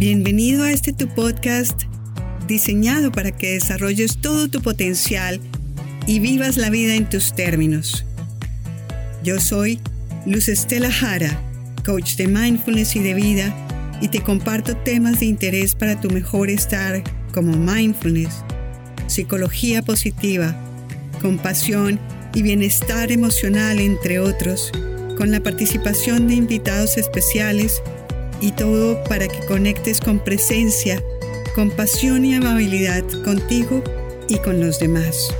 Bienvenido a este tu podcast diseñado para que desarrolles todo tu potencial y vivas la vida en tus términos. Yo soy Luz Estela Jara, coach de mindfulness y de vida, y te comparto temas de interés para tu mejor estar como mindfulness, psicología positiva, compasión y bienestar emocional, entre otros, con la participación de invitados especiales y todo para que conectes con presencia, compasión y amabilidad contigo y con los demás.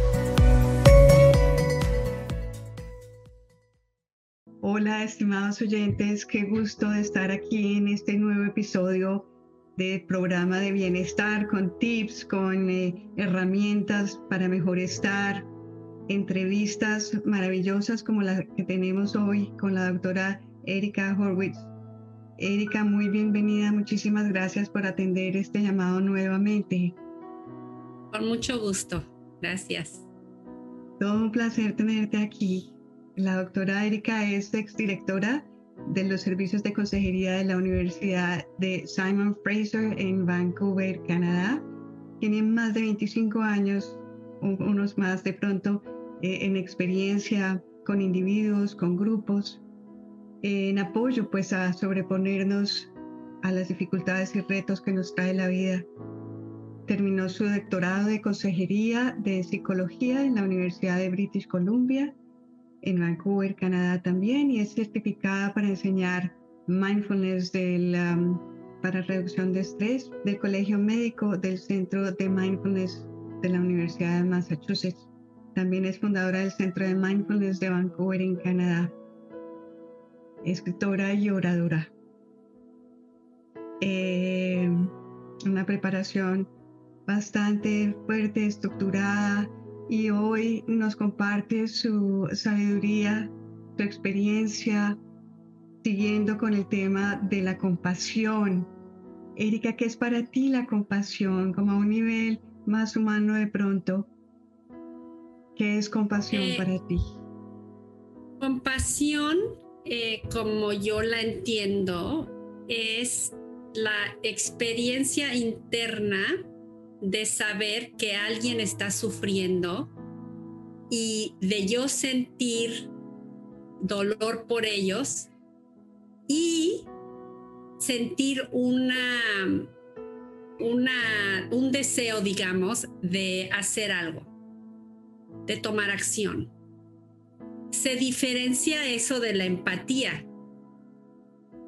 Hola estimados oyentes, qué gusto de estar aquí en este nuevo episodio del programa de bienestar con tips, con eh, herramientas para mejor estar, entrevistas maravillosas como la que tenemos hoy con la doctora Erika Horwitz Erika, muy bienvenida. Muchísimas gracias por atender este llamado nuevamente. Con mucho gusto. Gracias. Todo un placer tenerte aquí. La doctora Erika es exdirectora de los servicios de consejería de la Universidad de Simon Fraser en Vancouver, Canadá. Tiene más de 25 años, unos más de pronto, eh, en experiencia con individuos, con grupos, en apoyo pues a sobreponernos a las dificultades y retos que nos trae la vida. Terminó su doctorado de consejería de psicología en la Universidad de British Columbia, en Vancouver, Canadá también, y es certificada para enseñar mindfulness um, para reducción de estrés del Colegio Médico del Centro de Mindfulness de la Universidad de Massachusetts. También es fundadora del Centro de Mindfulness de Vancouver en Canadá escritora y oradora. Eh, una preparación bastante fuerte, estructurada, y hoy nos comparte su sabiduría, su experiencia, siguiendo con el tema de la compasión. Erika, ¿qué es para ti la compasión como a un nivel más humano de pronto? ¿Qué es compasión eh, para ti? Compasión eh, como yo la entiendo, es la experiencia interna de saber que alguien está sufriendo y de yo sentir dolor por ellos y sentir una, una, un deseo, digamos, de hacer algo, de tomar acción se diferencia eso de la empatía.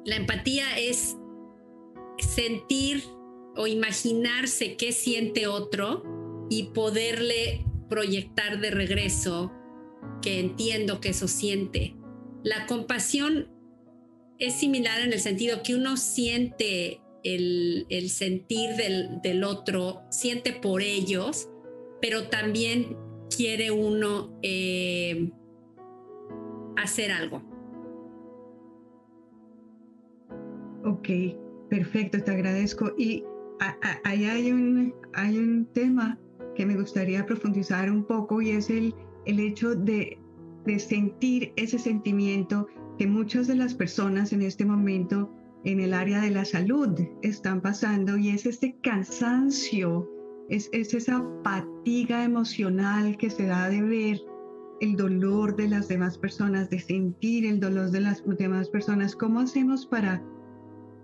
La empatía es sentir o imaginarse qué siente otro y poderle proyectar de regreso que entiendo que eso siente. La compasión es similar en el sentido que uno siente el, sentir del, otro, siente por ellos, pero también quiere uno eh, hacer algo. Ok, perfecto, te agradezco. Y ahí hay un, hay un tema que me gustaría profundizar un poco y es el, el hecho de, de sentir ese sentimiento que muchas de las personas en este momento en el área de la salud están pasando y es este cansancio, es, es esa fatiga emocional que se da de ver el dolor de las demás personas, de sentir el dolor de las demás personas. ¿Cómo hacemos para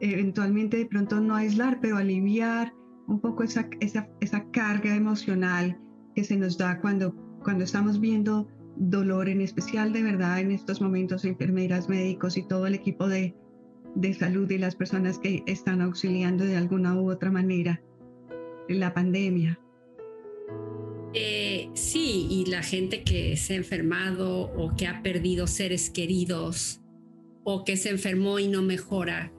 eventualmente de pronto no aislar, pero aliviar un poco esa, esa, esa carga emocional que se nos da cuando, cuando estamos viendo dolor, en especial de verdad en estos momentos, enfermeras, médicos y todo el equipo de, de salud y las personas que están auxiliando de alguna u otra manera la pandemia? Eh, sí, y la gente que se ha enfermado o que ha perdido seres queridos o que se enfermó y no mejora,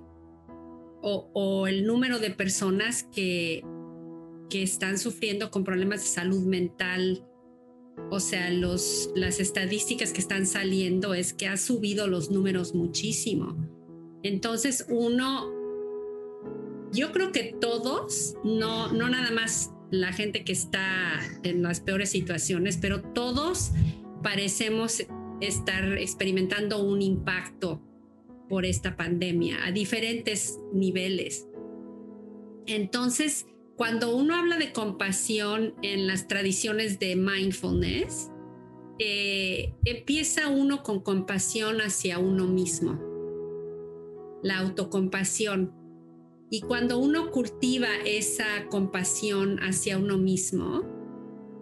o, el número de personas que, que están sufriendo con problemas de salud mental, o sea, los, las estadísticas que están saliendo es que ha subido los números muchísimo. Entonces, uno, yo creo que todos, no, no nada más la gente que está en las peores situaciones, pero todos parecemos estar experimentando un impacto por esta pandemia a diferentes niveles. Entonces, cuando uno habla de compasión en las tradiciones de mindfulness, eh, empieza uno con compasión hacia uno mismo, la autocompasión. Y cuando uno cultiva esa compasión hacia uno mismo,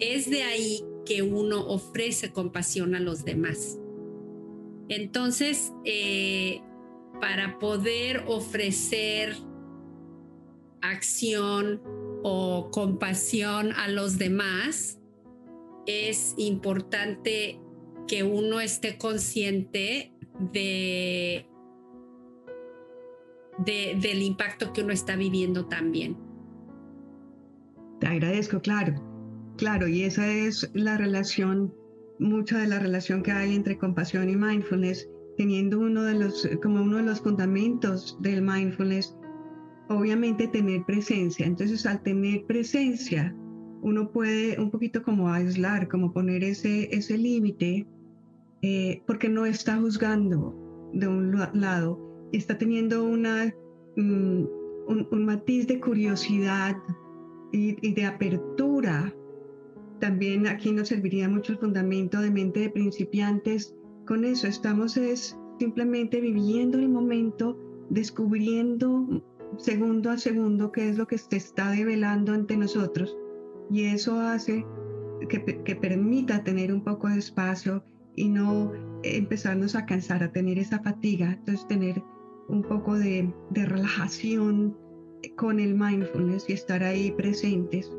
es de ahí que uno ofrece compasión a los demás. Entonces, eh, para poder ofrecer acción o compasión a los demás, es importante que uno esté consciente de, del impacto que uno está viviendo también. Te agradezco, claro, claro, y esa es la relación, mucha de la relación que hay entre compasión y mindfulness, teniendo uno de los, como uno de los fundamentos del mindfulness obviamente tener presencia. Entonces, al tener presencia, uno puede un poquito como aislar, como poner ese, ese límite, eh, porque no está juzgando de un lado, está teniendo una, mm, un, matiz de curiosidad y, de apertura. También aquí nos serviría mucho el fundamento de mente de principiantes. Con eso estamos es simplemente viviendo el momento, descubriendo segundo a segundo qué es lo que se está develando ante nosotros y eso hace que, que, permita tener un poco de espacio y no empezarnos a cansar, a tener esa fatiga, entonces tener un poco de, de relajación con el mindfulness y estar ahí presentes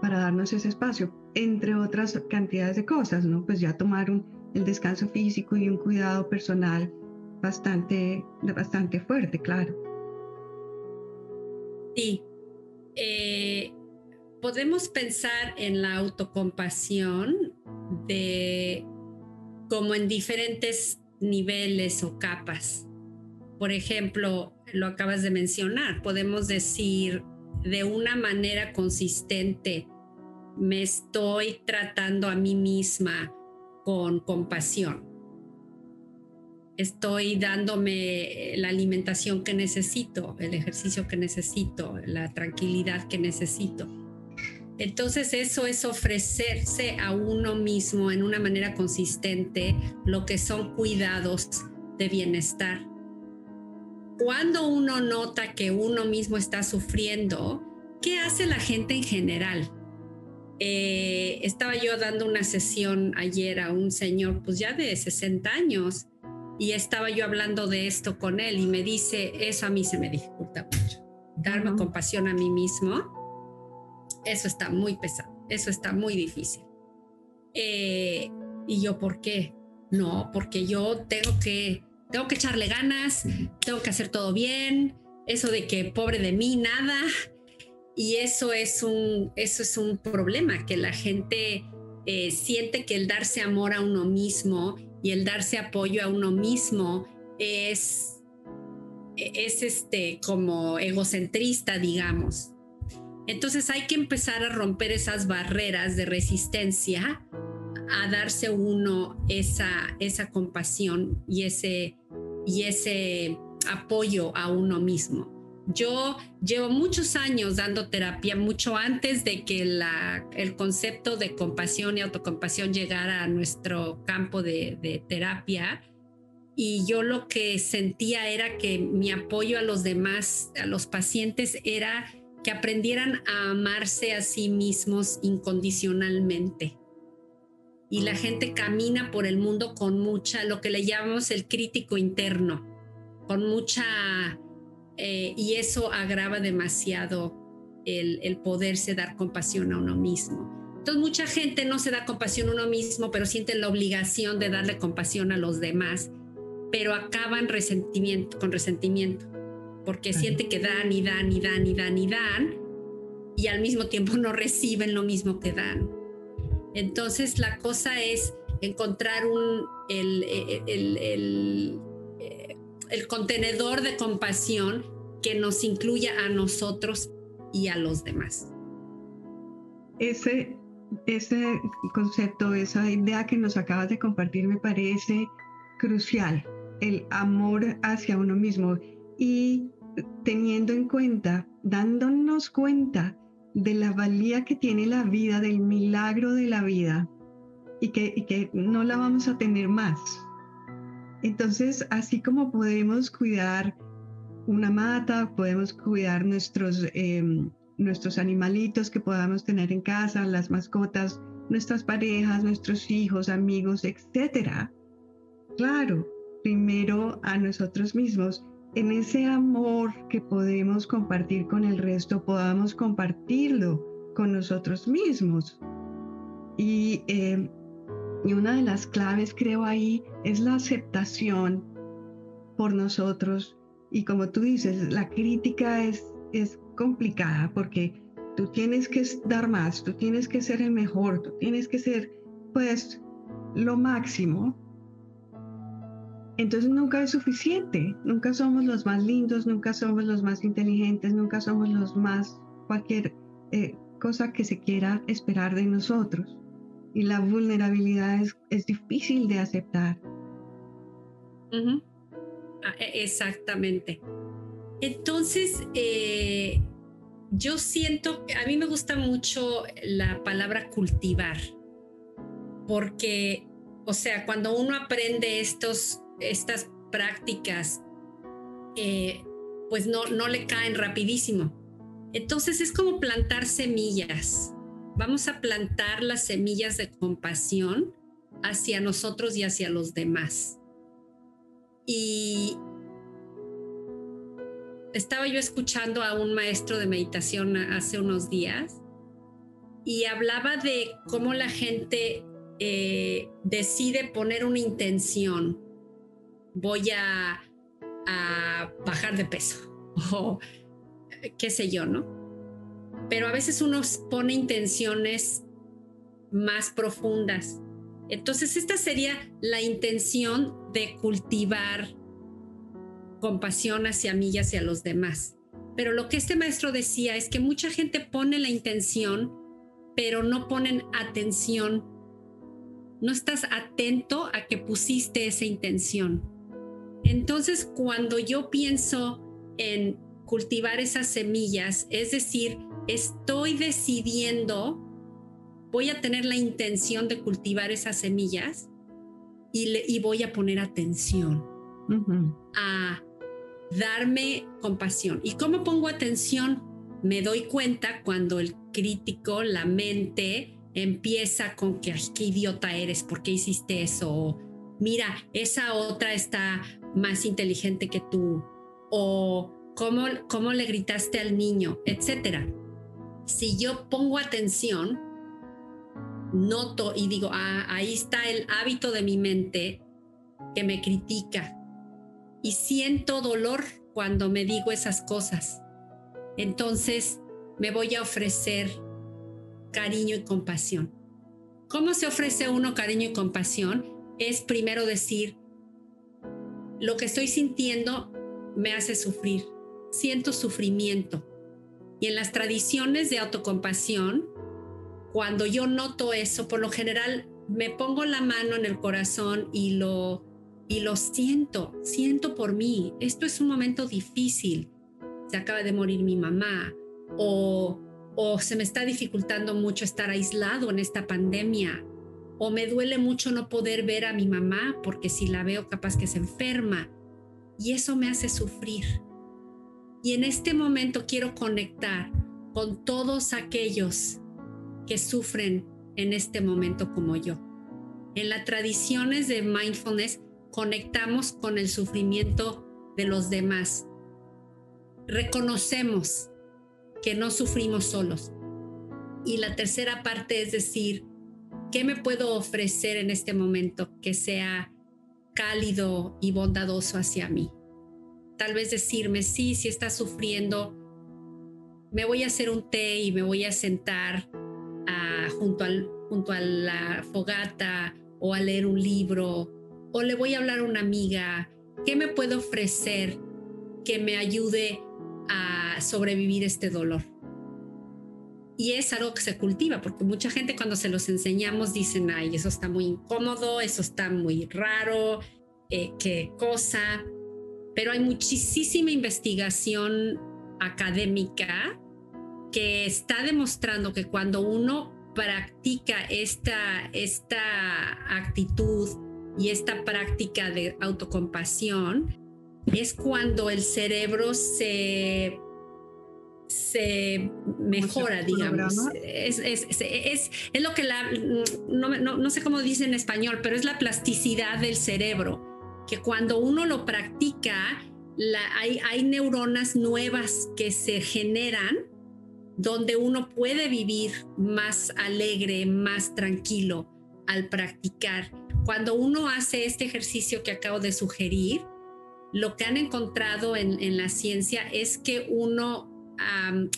para darnos ese espacio, entre otras cantidades de cosas, ¿no? Pues ya tomar un, el descanso físico y un cuidado personal bastante, bastante fuerte, claro. Sí. Eh, podemos pensar en la autocompasión de como en diferentes niveles o capas. Por ejemplo, lo acabas de mencionar, podemos decir de una manera consistente, me estoy tratando a mí misma con compasión estoy dándome la alimentación que necesito, el ejercicio que necesito, la tranquilidad que necesito. Entonces eso es ofrecerse a uno mismo en una manera consistente lo que son cuidados de bienestar. Cuando uno nota que uno mismo está sufriendo, ¿qué hace la gente en general? Eh, estaba yo dando una sesión ayer a un señor, pues ya de 60 años, y estaba yo hablando de esto con él y me dice, eso a mí se me dificulta mucho. Darme compasión a mí mismo, eso está muy pesado, eso está muy difícil. Eh, y yo, ¿por qué? No, porque yo tengo que, tengo que echarle ganas, tengo que hacer todo bien, eso de que pobre de mí, nada. Y eso es un, eso es un problema, que la gente eh, siente que el darse amor a uno mismo y el darse apoyo a uno mismo es, es este, como egocentrista, digamos. Entonces hay que empezar a romper esas barreras de resistencia, a darse uno esa, esa compasión y ese, y ese apoyo a uno mismo. Yo llevo muchos años dando terapia, mucho antes de que el concepto de compasión y autocompasión llegara a nuestro campo de, terapia. Y yo lo que sentía era que mi apoyo a los demás, a los pacientes, era que aprendieran a amarse a sí mismos incondicionalmente. Y la gente camina por el mundo con mucha, lo que le llamamos el crítico interno, con mucha eh, y eso agrava demasiado el, el, poderse dar compasión a uno mismo. Entonces mucha gente no se da compasión a uno mismo, pero siente la obligación de darle compasión a los demás, pero acaban resentimiento, con resentimiento, porque siente que dan y dan y dan y dan y dan, y al mismo tiempo no reciben lo mismo que dan. Entonces la cosa es encontrar el, el, el el contenedor de compasión que nos incluya a nosotros y a los demás. Ese, ese concepto, esa idea que nos acabas de compartir me parece crucial, el amor hacia uno mismo y teniendo en cuenta dándonos cuenta de la valía que tiene la vida, del milagro de la vida y que, que no la vamos a tener más. Entonces, así como podemos cuidar una mata, podemos cuidar nuestros, em, nuestros animalitos que podamos tener en casa, las mascotas, nuestras parejas, nuestros hijos, amigos, etc. Claro, primero a nosotros mismos. En ese amor que podemos compartir con el resto, podamos compartirlo con nosotros mismos. Y, em, y una de las claves, creo ahí, es la aceptación por nosotros. Y como tú dices, la crítica es, es complicada porque tú tienes que dar más, tú tienes que ser el mejor, tú tienes que ser pues lo máximo. Entonces nunca es suficiente, nunca somos los más lindos, nunca somos los más inteligentes, nunca somos los más cualquier eh, cosa que se quiera esperar de nosotros. Y la vulnerabilidad es, es difícil de aceptar. Ah, e, exactamente. Entonces, eh, yo siento, a mí me gusta mucho la palabra cultivar, porque, o sea, cuando uno aprende estos, estas prácticas, eh, pues no, no le caen rapidísimo. Entonces es como plantar semillas. Vamos a plantar las semillas de compasión hacia nosotros y hacia los demás. Y, estaba yo escuchando a un maestro de meditación hace unos días y hablaba de cómo la gente eh, decide poner una intención. Voy a, bajar de peso o qué sé yo, ¿no? Pero a veces uno pone intenciones más profundas. Entonces esta sería la intención de cultivar compasión hacia mí y hacia los demás. Pero lo que este maestro decía es que mucha gente pone la intención, pero no ponen atención. No estás atento a que pusiste esa intención. Entonces, cuando yo pienso en cultivar esas semillas, es decir, estoy decidiendo, voy a tener la intención de cultivar esas semillas y, voy a poner atención a darme compasión. ¿Y cómo pongo atención? Me doy cuenta cuando el crítico, la mente, empieza con que, qué idiota eres, ¿por qué hiciste eso? O, Mira, esa otra está más inteligente que tú. O cómo, cómo le gritaste al niño, etcétera. Si yo pongo atención, noto y digo, ah, ahí está el hábito de mi mente que me critica, y siento dolor cuando me digo esas cosas. Entonces me voy a ofrecer cariño y compasión. ¿Cómo se ofrece uno cariño y compasión? Es primero decir, lo que estoy sintiendo me hace sufrir, siento sufrimiento. Y en las tradiciones de autocompasión, cuando yo noto eso, por lo general me pongo la mano en el corazón y lo y lo siento, siento por mí, esto es un momento difícil, se acaba de morir mi mamá o, o se me está dificultando mucho estar aislado en esta pandemia o me duele mucho no poder ver a mi mamá porque si la veo capaz que se enferma y eso me hace sufrir. Y en este momento quiero conectar con todos aquellos que sufren en este momento como yo. En las tradiciones de mindfulness conectamos con el sufrimiento de los demás. Reconocemos que no sufrimos solos. Y la tercera parte es decir, ¿qué me puedo ofrecer en este momento que sea cálido y bondadoso hacia mí? Tal vez decirme, sí, si estás sufriendo, me voy a hacer un té y me voy a sentar ah, junto, junto a la fogata o a leer un libro o le voy a hablar a una amiga, ¿qué me puede ofrecer que me ayude a sobrevivir este dolor? Y es algo que se cultiva, porque mucha gente cuando se los enseñamos dicen, ay, eso está muy incómodo, eso está muy raro, eh, qué cosa. Pero hay muchísima investigación académica que está demostrando que cuando uno practica esta, esta actitud y esta práctica de autocompasión, es cuando el cerebro se se mejora, digamos. Es, es, es, es, lo que la, no, no, no, sé cómo dice en español, pero es la plasticidad del cerebro, que cuando uno lo practica, la, hay, hay neuronas nuevas que se generan donde uno puede vivir más alegre, más tranquilo al practicar. Cuando uno hace este ejercicio que acabo de sugerir, lo que han encontrado en, en la ciencia es que uno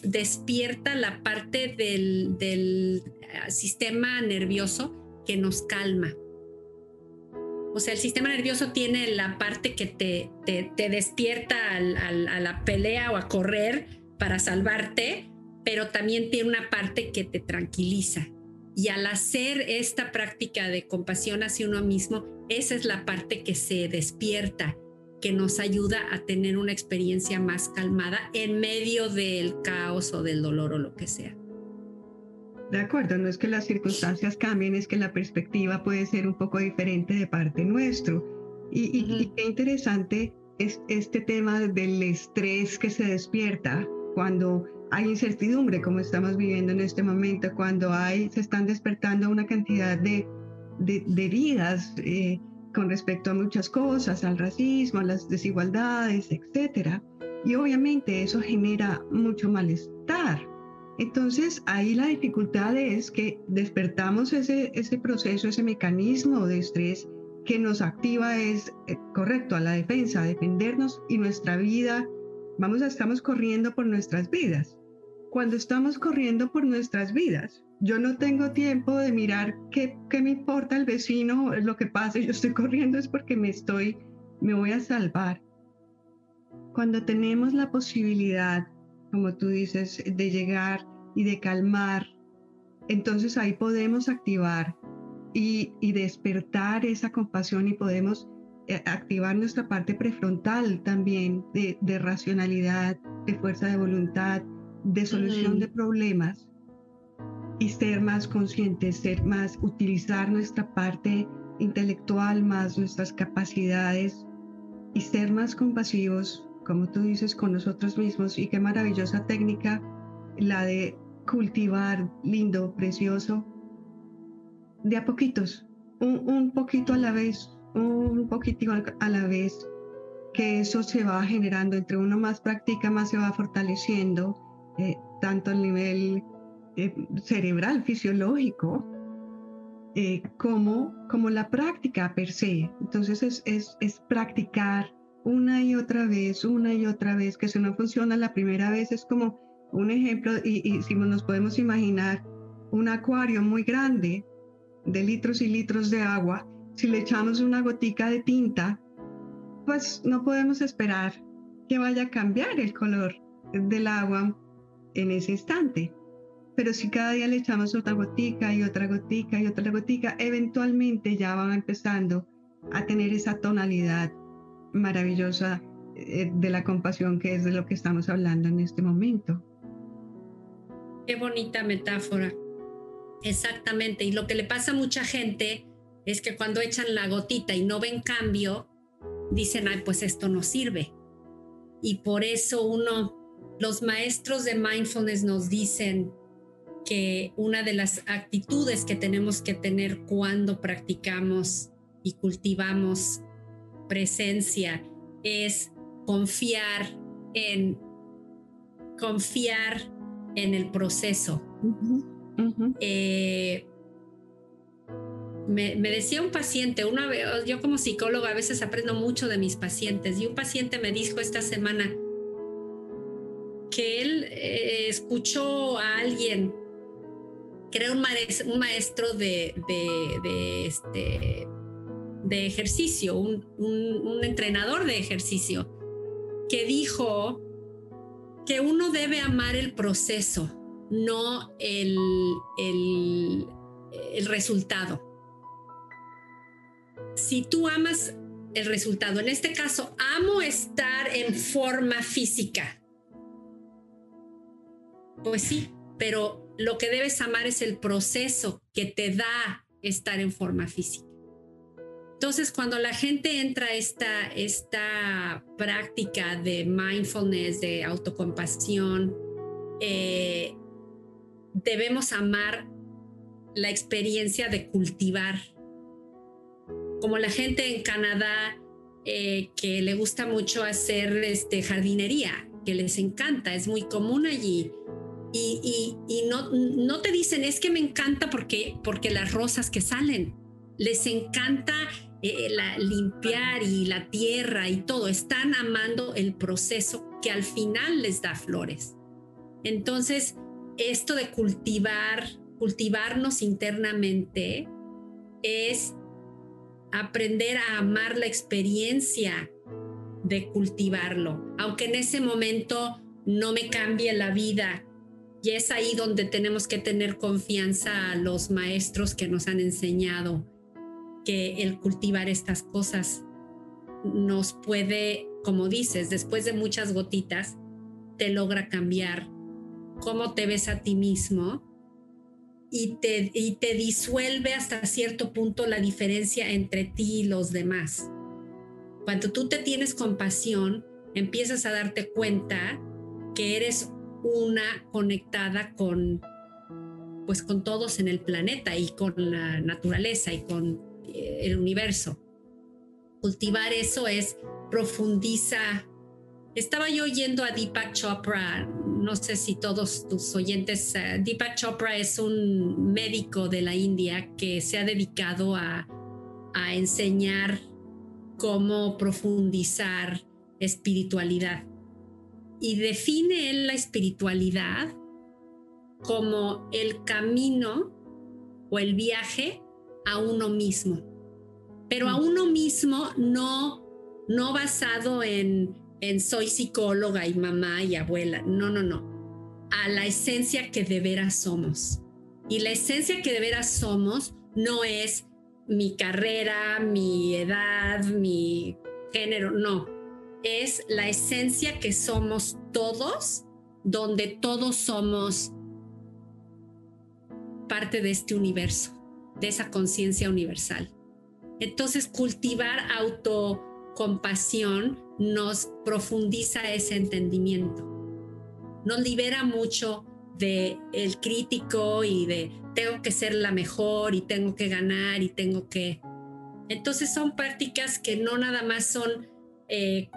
despierta la parte del, eh, sistema nervioso que nos calma. O sea, el sistema nervioso tiene la parte que te, te, despierta a la pelea o a correr para salvarte, pero también tiene una parte que te tranquiliza. Y al hacer esta práctica de compasión hacia uno mismo, esa es la parte que se despierta que nos ayuda a tener una experiencia más calmada en medio del caos o del dolor o lo que sea. De acuerdo, no es que las circunstancias cambien, es que la perspectiva puede ser un poco diferente de parte nuestro. Y, qué interesante es este tema del estrés que se despierta cuando hay incertidumbre, como estamos viviendo en este momento, cuando hay, se están despertando una cantidad de, de, de vidas. Eh, con respecto a muchas cosas, al racismo, a las desigualdades, etc. Y obviamente eso genera mucho malestar. Entonces ahí la dificultad es que despertamos ese, ese proceso, ese mecanismo de estrés que nos activa es eh, correcto a la defensa, a defendernos y nuestra vida, vamos a estamos corriendo por nuestras vidas. Cuando estamos corriendo por nuestras vidas, yo no tengo tiempo de mirar qué, qué me importa el vecino, lo que pase, yo estoy corriendo es porque me estoy, me voy a salvar. Cuando tenemos la posibilidad, como tú dices, de llegar y de calmar, entonces ahí podemos activar y, y despertar esa compasión y podemos eh, activar nuestra parte prefrontal también de, de racionalidad, de fuerza de voluntad, de solución de problemas y ser más conscientes, ser más, utilizar nuestra parte intelectual, más nuestras capacidades y ser más compasivos, como tú dices, con nosotros mismos. Y qué maravillosa técnica la de cultivar lindo, precioso, de a poquitos, un, poquito a la vez, un poquito a la vez, que eso se va generando, entre uno más practica, más se va fortaleciendo, eh, tanto el nivel eh, cerebral, fisiológico, eh, como, como la práctica per se. Entonces es, es, es, practicar una y otra vez, una y otra vez, que si no funciona la primera vez es como un ejemplo, y, y si nos podemos imaginar un acuario muy grande de litros y litros de agua, si le echamos una gotica de tinta, pues no podemos esperar que vaya a cambiar el color del agua en ese instante. Pero si cada día le echamos otra gotica y otra gotica y otra gotica, eventualmente ya van empezando a tener esa tonalidad maravillosa eh, de la compasión que es de lo que estamos hablando en este momento. Qué bonita metáfora. Exactamente. Y lo que le pasa a mucha gente es que cuando echan la gotita y no ven cambio, dicen, ay, pues esto no sirve. Y por eso uno, los maestros de mindfulness nos dicen, que una de las actitudes que tenemos que tener cuando practicamos y cultivamos presencia es confiar en confiar en el proceso. Eh, me, decía un paciente, una vez, yo como psicóloga a veces aprendo mucho de mis pacientes y un paciente me dijo esta semana que él eh, escuchó a alguien que era un maestro, de, este, ejercicio, un, entrenador de ejercicio, que dijo que uno debe amar el proceso, no el resultado. Si tú amas el resultado, en este caso, amo estar en forma física, pues sí, pero lo que debes amar es el proceso que te da estar en forma física. Entonces, cuando la gente entra a esta, esta práctica de mindfulness, de autocompasión, eh, debemos amar la experiencia de cultivar. Como la gente en Canadá eh, que le gusta mucho hacer este, jardinería, que les encanta, es muy común allí. Y, no, te dicen, es que me encanta porque, porque las rosas que salen, les encanta eh, la, limpiar y la tierra y todo, están amando el proceso que al final les da flores. Entonces, esto de cultivar, cultivarnos internamente es aprender a amar la experiencia de cultivarlo, aunque en ese momento no me cambie la vida. Y es ahí donde tenemos que tener confianza a los maestros que nos han enseñado que el cultivar estas cosas nos puede, como dices, después de muchas gotitas, te logra cambiar cómo te ves a ti mismo y te, y te disuelve hasta cierto punto la diferencia entre ti y los demás. Cuando tú te tienes compasión, empiezas a darte cuenta que eres una conectada con pues con todos en el planeta y con la naturaleza y con eh, el universo. Cultivar eso es profundiza. Estaba yo oyendo a Deepak Chopra, no sé si todos tus oyentes, uh, Deepak Chopra es un médico de la India que se ha dedicado a, a enseñar cómo profundizar espiritualidad. Y define él la espiritualidad como el camino o el viaje a uno mismo, pero a uno mismo no, no basado en, en soy psicóloga y mamá y abuela, no, no, no, a la esencia que de veras somos. Y la esencia que de veras somos no es mi carrera, mi edad, mi género, no, es la esencia que somos todos, donde todos somos parte de este universo de esa conciencia universal. Entonces, cultivar autocompasión nos profundiza ese entendimiento. Nos libera mucho de el crítico y de tengo que ser la mejor y tengo que ganar y tengo que... Entonces son prácticas que no nada más son eh,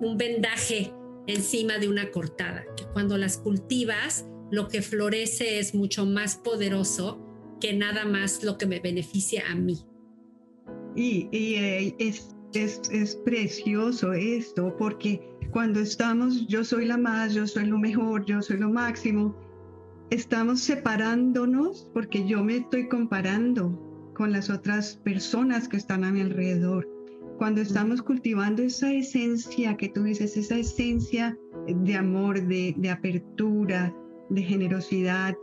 un vendaje encima de una cortada, que cuando las cultivas lo que florece es mucho más poderoso que nada más lo que me beneficia a mí. Y, eh, es, es, es precioso esto, porque cuando estamos, yo soy la más, yo soy lo mejor, yo soy lo máximo, estamos separándonos porque yo me estoy comparando con las otras personas que están a mi alrededor. Cuando estamos cultivando esa esencia que tú dices, esa esencia de amor, de, de apertura, de generosidad,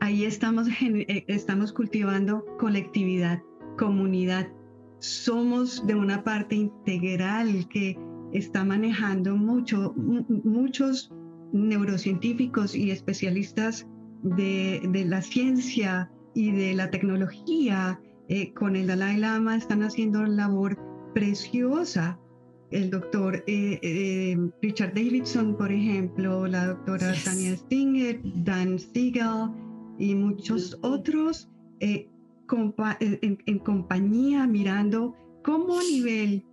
ahí estamos, eh, estamos cultivando colectividad, comunidad. Somos de una parte integral que está manejando mucho, muchos neurocientíficos y especialistas de, la ciencia y de la tecnología eh, con el Dalai Lama están haciendo labor preciosa. El doctor eh, Richard Davidson, por ejemplo, la doctora Tania Stinger, Dan Siegel, y muchos otros eh, eh, en, compañía mirando cómo a nivel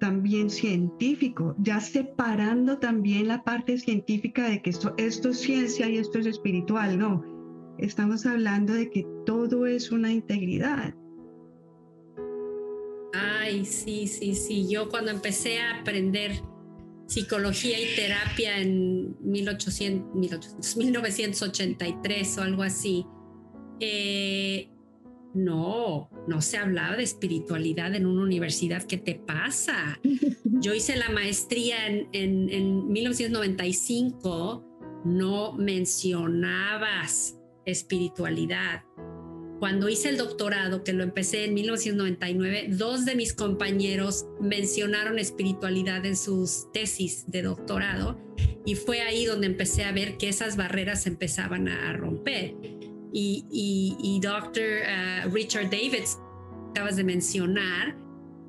también científico, ya separando también la parte científica de que esto, esto es ciencia y esto es espiritual, no. Estamos hablando de que todo es una integridad. Ay, sí, sí, sí. Yo cuando empecé a aprender psicología y terapia en 1800, 1983 o algo así. Eh, no, no se hablaba de espiritualidad en una universidad. ¿Qué te pasa? Yo hice la maestría en, en, en 1995, no mencionabas espiritualidad. Cuando hice el doctorado, que lo empecé en 1999, dos de mis compañeros mencionaron espiritualidad en sus tesis de doctorado Y fue ahí donde empecé a ver que esas barreras empezaban a romper. Y, Dr. Uh, Richard Davids, acabas de mencionar,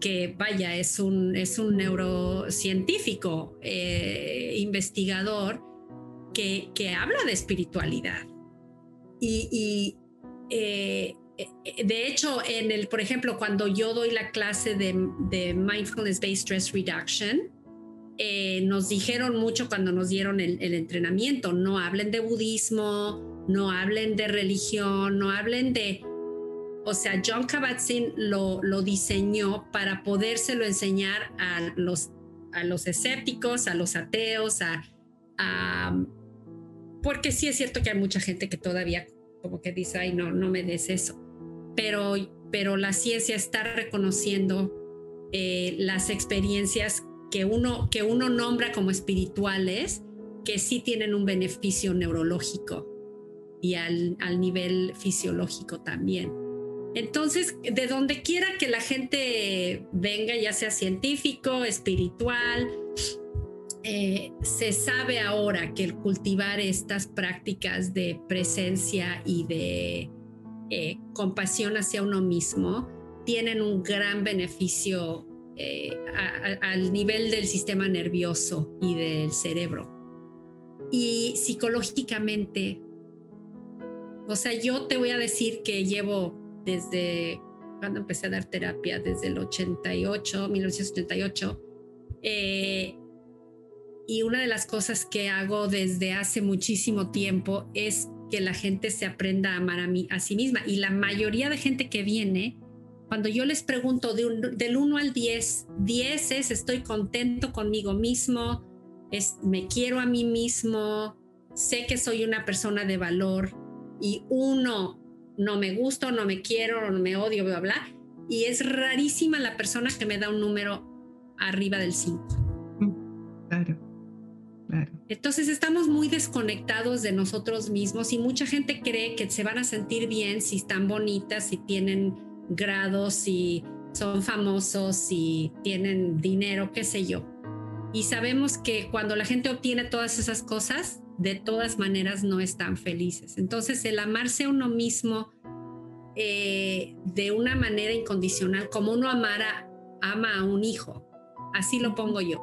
que vaya, es un, es un neurocientífico, eh, investigador, que, que, habla de espiritualidad. Y, y eh, de hecho, en el, por ejemplo, cuando yo doy la clase de, de Mindfulness-Based Stress Reduction, eh, nos dijeron mucho cuando nos dieron el, entrenamiento, no hablen de budismo, no hablen de religión, no hablen de... O sea, John Kabat-Zinn lo, lo diseñó para podérselo enseñar a los, a los escépticos, a los ateos, a, Porque sí es cierto que hay mucha gente que todavía como que dice, ay, no, no me des eso. Pero, pero la ciencia está reconociendo eh, las experiencias que uno, que uno nombra como espirituales, que sí tienen un beneficio neurológico y al, al nivel fisiológico también. Entonces, de donde quiera que la gente venga, ya sea científico, espiritual, eh, se sabe ahora que el cultivar estas prácticas de presencia y de eh, compasión hacia uno mismo tienen un gran beneficio eh, al nivel del sistema nervioso y del cerebro. Y psicológicamente, o sea, yo te voy a decir que llevo desde cuando empecé a dar terapia, desde el 88, 1988, eh, y una de las cosas que hago desde hace muchísimo tiempo es que la gente se aprenda a amar a, mí, a sí misma. Y la mayoría de gente que viene cuando yo les pregunto del 1 al 10, 10 es estoy contento conmigo mismo, es me quiero a mí mismo, sé que soy una persona de valor y uno no me gusta, no me quiero, no me odio, bla, bla. Y es rarísima la persona que me da un número arriba del 5. Claro. Entonces estamos muy desconectados de nosotros mismos y mucha gente cree que se van a sentir bien si están bonitas, si tienen grados, si son famosos, si tienen dinero, qué sé yo. Y sabemos que cuando la gente obtiene todas esas cosas, de todas maneras no están felices. Entonces el amarse a uno mismo eh, de una manera incondicional, como uno amara, ama a un hijo, así lo pongo yo.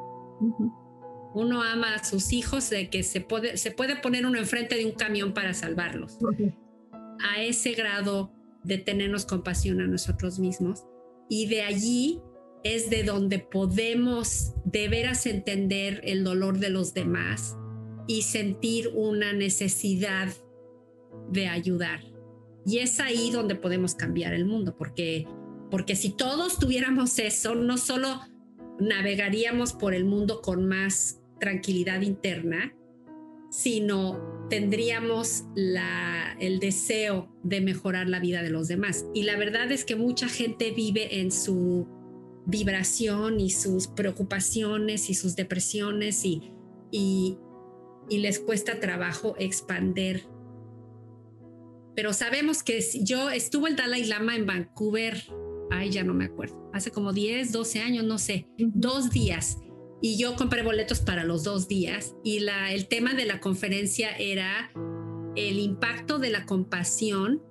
Uno ama a sus hijos de que se puede, se puede poner uno enfrente de un camión para salvarlos. A ese grado de tenernos compasión a nosotros mismos. Y de allí es de donde podemos de veras entender el dolor de los demás y sentir una necesidad de ayudar. Y es ahí donde podemos cambiar el mundo, porque, porque si todos tuviéramos eso, no solo navegaríamos por el mundo con más tranquilidad interna, sino tendríamos la, el deseo de mejorar la vida de los demás. Y la verdad es que mucha gente vive en su vibración y sus preocupaciones y sus depresiones y, y, y les cuesta trabajo expander. Pero sabemos que yo estuvo el Dalai Lama en Vancouver, ay, ya no me acuerdo, hace como 10, 12 años, no sé, dos días y yo compré boletos para los dos días y la, el tema de la conferencia era el impacto de la compasión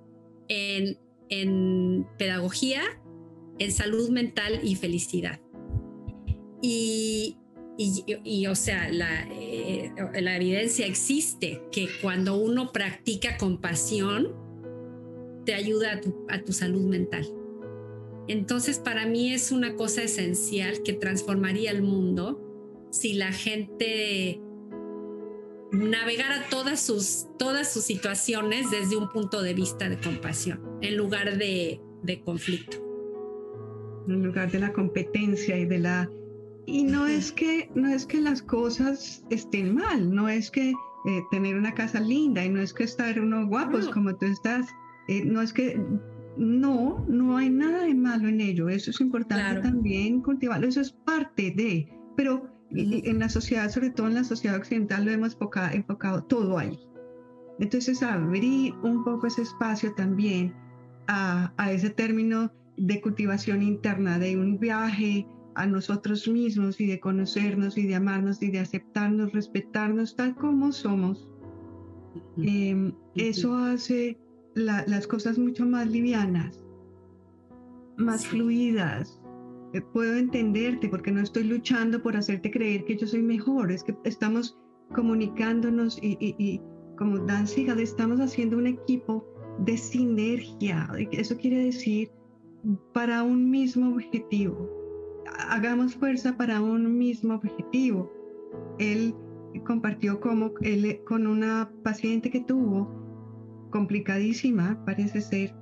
en, en pedagogía, en salud mental y felicidad. Y, y, y, o sea, la, eh, la, evidencia existe que cuando uno practica compasión, te ayuda a tu, a tu salud mental. Entonces, para mí es una cosa esencial que transformaría el mundo si la gente navegara todas sus, todas sus situaciones desde un punto de vista de compasión, en lugar de, de conflicto. En lugar de la competencia y de la... Y no es que, no es que las cosas estén mal, no es que eh, tener una casa linda y no es que estar unos guapos como tú estás, eh, no es que no, no hay nada de malo en ello. Eso es importante también cultivarlo. Eso es parte de, pero en la sociedad, sobre todo en la sociedad occidental, lo hemos enfocado, enfocado todo ahí. Entonces, abrir un poco ese espacio también a, a, ese término de cultivación interna, de un viaje a nosotros mismos y de conocernos y de amarnos y de aceptarnos, respetarnos tal como somos, em, eso hace las cosas mucho más livianas, más fluidas. Puedo entenderte porque no estoy luchando por hacerte creer que yo soy mejor, es que estamos comunicándonos y, como Dan Sigad, estamos haciendo un equipo de sinergia. Eso quiere decir para un mismo objetivo. Hagamos fuerza para un mismo objetivo. Él compartió como él con una paciente que tuvo complicadísima, parece ser,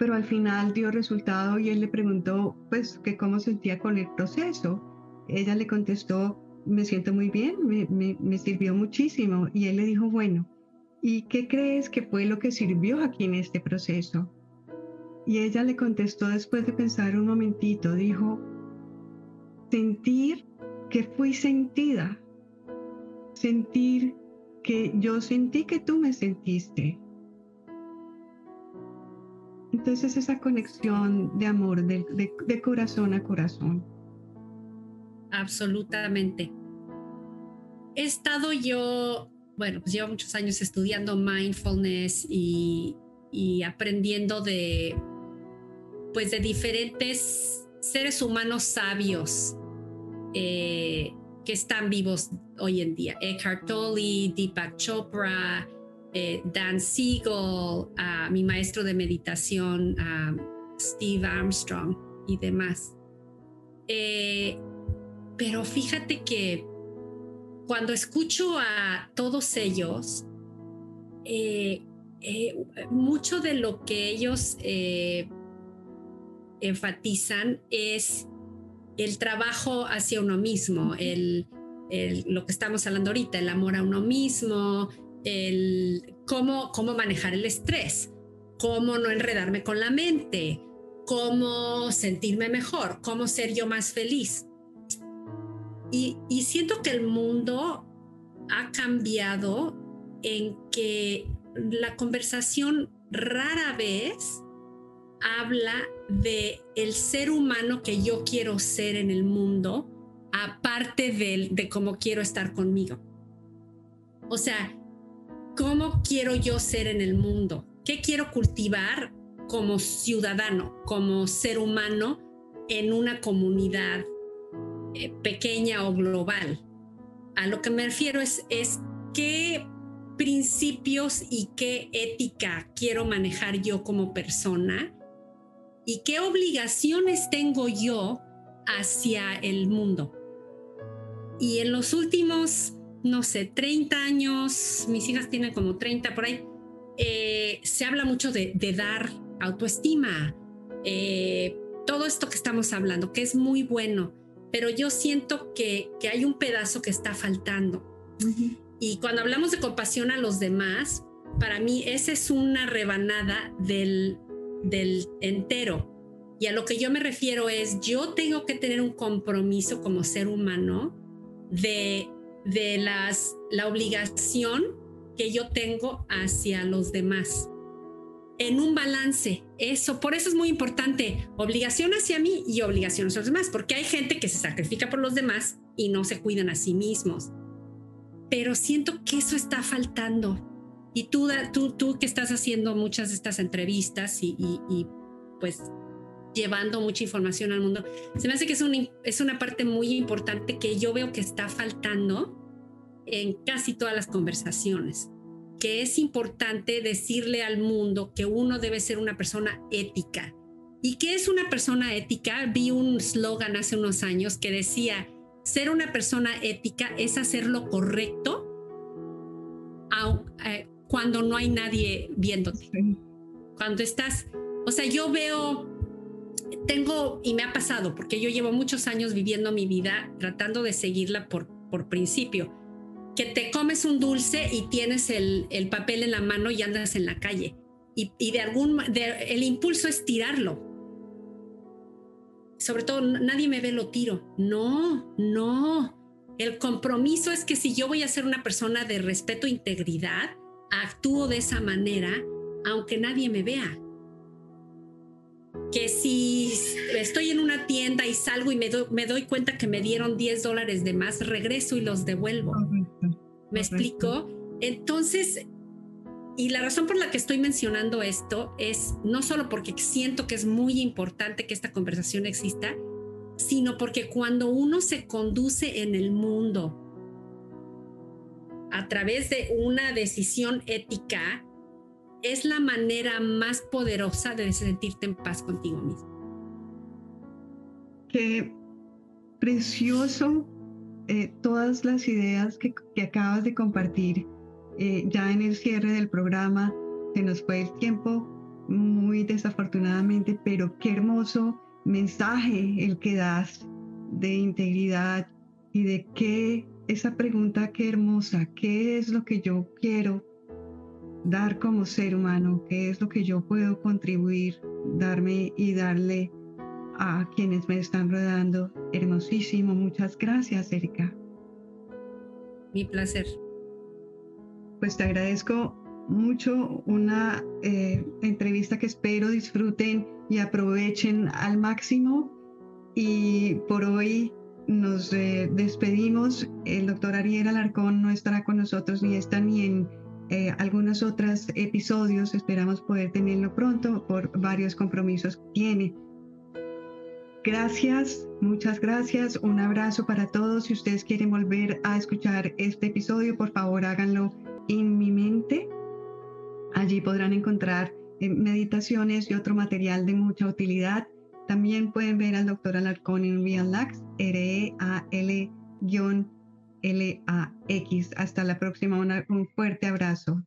pero al final dio resultado y él le preguntó pues que cómo sentía con el proceso. Ella le contestó, me siento muy bien, me, me sirvió muchísimo y él le dijo, bueno, ¿y qué crees que fue lo que sirvió aquí en este proceso? Y ella le contestó después de pensar un momentito, dijo, sentir que fui sentida, sentir que yo sentí que tú me sentiste. Entonces esa conexión de amor, de, corazón a corazón. Absolutamente. He estado yo, bueno, pues llevo muchos años estudiando mindfulness y, aprendiendo de, pues de diferentes seres humanos sabios. Eh, que están vivos hoy en día. Eckhart Tolle, Deepak Chopra, eh, Dan Siegel, mi maestro de meditación, Steve Armstrong y demás. Eh, pero fíjate que cuando escucho a todos ellos, eh, mucho de lo que ellos enfatizan es el trabajo hacia uno mismo, lo que estamos hablando ahorita, el amor a uno mismo, el cómo, cómo manejar el estrés, cómo no enredarme con la mente, cómo sentirme mejor, cómo ser yo más feliz. Y, y siento que el mundo ha cambiado en que la conversación rara vez habla de el ser humano que yo quiero ser en el mundo, aparte de, de cómo quiero estar conmigo. O sea, ¿cómo quiero yo ser en el mundo? ¿Qué quiero cultivar como ciudadano, como ser humano en una comunidad eh, pequeña o global? A lo que me refiero es, es qué principios y qué ética quiero manejar yo como persona y qué obligaciones tengo yo hacia el mundo. Y en los últimos, no sé, 30 años, mis hijas tienen como 30 por ahí, eh, se habla mucho de, dar autoestima, eh, todo esto que estamos hablando, que es muy bueno, pero yo siento que, que hay un pedazo que está faltando. Y cuando hablamos de compasión a los demás, para mí esa es una rebanada del, del entero. Y a lo que yo me refiero es, yo tengo que tener un compromiso como ser humano de, de las, la obligación que yo tengo hacia los demás. En un balance, eso, por eso es muy importante, obligación hacia mí y obligación hacia los demás, porque hay gente que se sacrifica por los demás y no se cuidan a sí mismos. Pero siento que eso está faltando y tú, tú, tú que estás haciendo muchas de estas entrevistas y, y, pues llevando mucha información al mundo, se me hace que es, un, es una parte muy importante que yo veo que está faltando en casi todas las conversaciones, que es importante decirle al mundo que uno debe ser una persona ética. ¿Y qué es una persona ética? Vi un slogan hace unos años que decía, ser una persona ética es hacer lo correcto eh, cuando no hay nadie viéndote. Cuando estás, o sea, yo veo, tengo, y me ha pasado, porque yo llevo muchos años viviendo mi vida tratando de seguirla por, por principio, que te comes un dulce y tienes el, el papel en la mano y andas en la calle. Y, y de algún, el impulso es tirarlo. Sobre todo, nadie me ve, lo tiro. No, no. El compromiso es que si yo voy a ser una persona de respeto e integridad, actúo de esa manera aunque nadie me vea. Que si estoy en una tienda y salgo y me, me doy cuenta que me dieron 10 dólares de más, regreso y los devuelvo. ¿Me explico? Entonces, y la razón por la que estoy mencionando esto es no solo porque siento que es muy importante que esta conversación exista, sino porque cuando uno se conduce en el mundo a través de una decisión ética, es la manera más poderosa de sentirte en paz contigo mismo. Qué precioso eh, todas las ideas que, acabas de compartir. Eh, ya en el cierre del programa se nos fue el tiempo muy desafortunadamente, pero qué hermoso mensaje el que das de integridad y de qué, esa pregunta qué hermosa, qué es lo que yo quiero dar como ser humano, qué es lo que yo puedo contribuir, darme y darle a quienes me están rodeando. Hermosísimo, muchas gracias, Erika. Mi placer. Pues te agradezco mucho una eh, entrevista que espero disfruten y aprovechen al máximo. Y por hoy nos eh, despedimos. El doctor Ariel Alarcón no estará con nosotros ni está ni en eh, algunos otros episodios. Esperamos poder tenerlo pronto por varios compromisos que tiene. Gracias, muchas gracias. Un abrazo para todos. Si ustedes quieren volver a escuchar este episodio, por favor háganlo en mi mente. Allí podrán encontrar eh, meditaciones y otro material de mucha utilidad. También pueden ver al doctor Alarcón en Real R-E-A-L-L-A-X. Hasta la próxima, un fuerte abrazo.